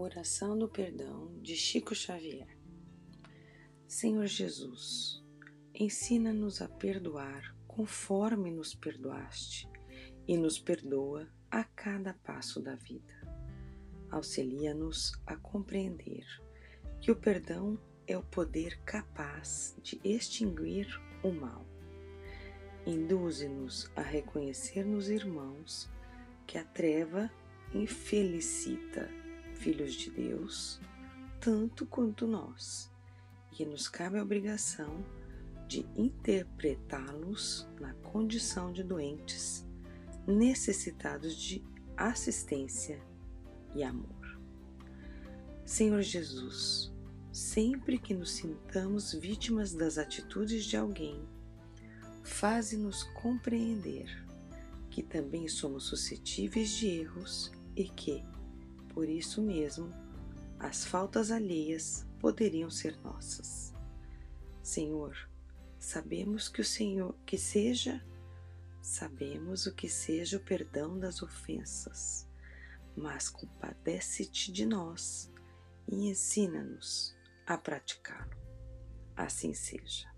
Oração do Perdão de Chico Xavier. Senhor Jesus, ensina-nos a perdoar conforme nos perdoaste e nos perdoa a cada passo da vida. Auxilia-nos a compreender que o perdão é o poder capaz de extinguir o mal. Induze-nos a reconhecer nos irmãos que a treva infelicita filhos de Deus, tanto quanto nós, e nos cabe a obrigação de interpretá-los na condição de doentes, necessitados de assistência e amor. Senhor Jesus, sempre que nos sintamos vítimas das atitudes de alguém, faze-nos compreender que também somos suscetíveis de erros e que, por isso mesmo, as faltas alheias poderiam ser nossas. Senhor, Sabemos que o Senhor, que seja, sabemos o que seja o perdão das ofensas, mas compadece-te de nós e ensina-nos a praticá-lo. Assim seja.